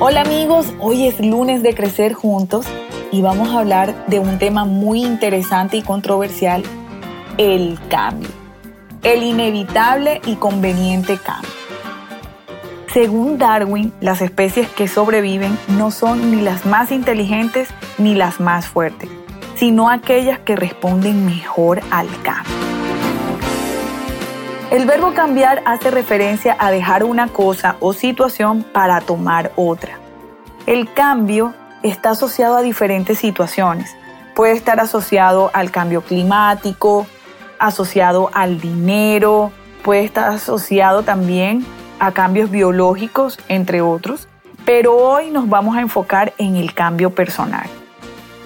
Hola amigos, hoy es lunes de Crecer Juntos y vamos a hablar de un tema muy interesante y controversial, el cambio, el inevitable y conveniente cambio. Según Darwin, las especies que sobreviven no son ni las más inteligentes ni las más fuertes, sino aquellas que responden mejor al cambio. El verbo cambiar hace referencia a dejar una cosa o situación para tomar otra. El cambio está asociado a diferentes situaciones. Puede estar asociado al cambio climático, asociado al dinero, puede estar asociado también a cambios biológicos, entre otros. Pero hoy nos vamos a enfocar en el cambio personal.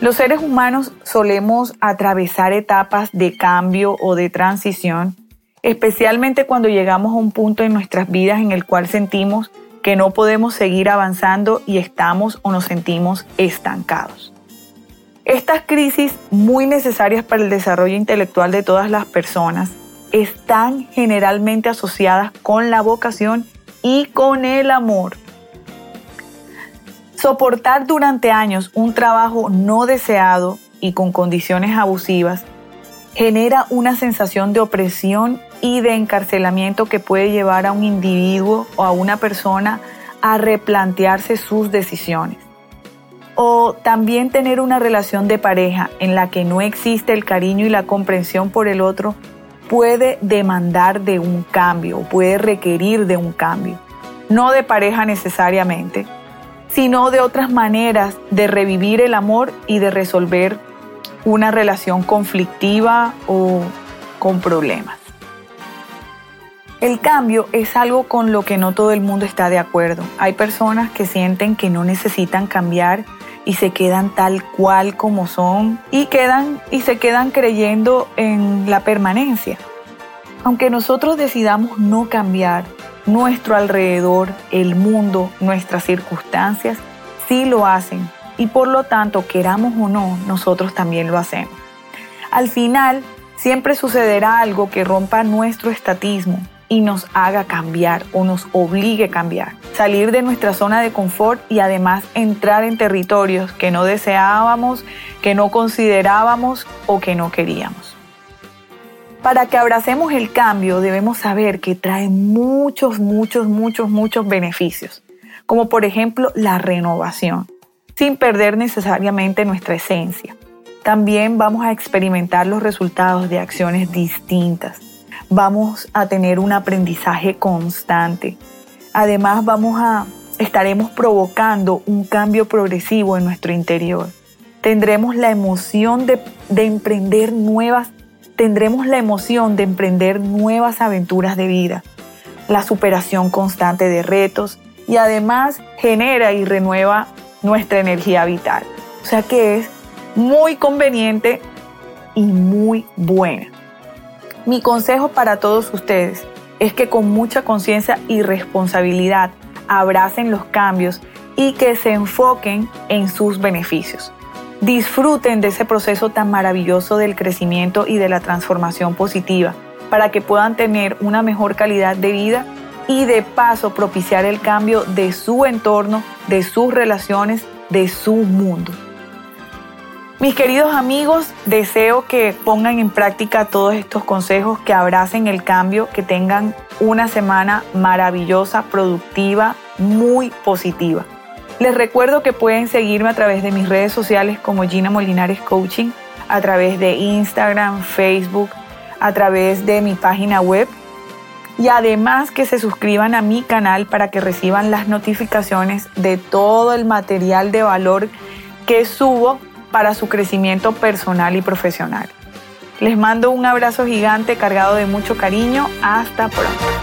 Los seres humanos solemos atravesar etapas de cambio o de transición especialmente cuando llegamos a un punto en nuestras vidas en el cual sentimos que no podemos seguir avanzando y estamos o nos sentimos estancados. Estas crisis, muy necesarias para el desarrollo intelectual de todas las personas, están generalmente asociadas con la vocación y con el amor. Soportar durante años un trabajo no deseado y con condiciones abusivas genera una sensación de opresión y de encarcelamiento que puede llevar a un individuo o a una persona a replantearse sus decisiones. O también tener una relación de pareja en la que no existe el cariño y la comprensión por el otro puede demandar de un cambio, puede requerir de un cambio. No de pareja necesariamente, sino de otras maneras de revivir el amor y de resolver una relación conflictiva o con problemas. El cambio es algo con lo que no todo el mundo está de acuerdo. Hay personas que sienten que no necesitan cambiar y se quedan tal cual como son y quedan y se quedan creyendo en la permanencia. Aunque nosotros decidamos no cambiar, nuestro alrededor, el mundo, nuestras circunstancias sí lo hacen y por lo tanto, queramos o no, nosotros también lo hacemos. Al final, siempre sucederá algo que rompa nuestro estatismo, y nos haga cambiar o nos obligue a cambiar. Salir de nuestra zona de confort y además entrar en territorios que no deseábamos, que no considerábamos o que no queríamos. Para que abracemos el cambio debemos saber que trae muchos, muchos, muchos, muchos beneficios, como por ejemplo la renovación, sin perder necesariamente nuestra esencia. También vamos a experimentar los resultados de acciones distintas vamos a tener un aprendizaje constante. Además, vamos a estaremos provocando un cambio progresivo en nuestro interior. Tendremos la emoción de, de emprender nuevas, tendremos la emoción de emprender nuevas aventuras de vida, la superación constante de retos y además genera y renueva nuestra energía vital. O sea que es muy conveniente y muy buena. Mi consejo para todos ustedes es que con mucha conciencia y responsabilidad abracen los cambios y que se enfoquen en sus beneficios. Disfruten de ese proceso tan maravilloso del crecimiento y de la transformación positiva para que puedan tener una mejor calidad de vida y de paso propiciar el cambio de su entorno, de sus relaciones, de su mundo. Mis queridos amigos, deseo que pongan en práctica todos estos consejos, que abracen el cambio, que tengan una semana maravillosa, productiva, muy positiva. Les recuerdo que pueden seguirme a través de mis redes sociales como Gina Molinares Coaching, a través de Instagram, Facebook, a través de mi página web y además que se suscriban a mi canal para que reciban las notificaciones de todo el material de valor que subo para su crecimiento personal y profesional. Les mando un abrazo gigante cargado de mucho cariño. Hasta pronto.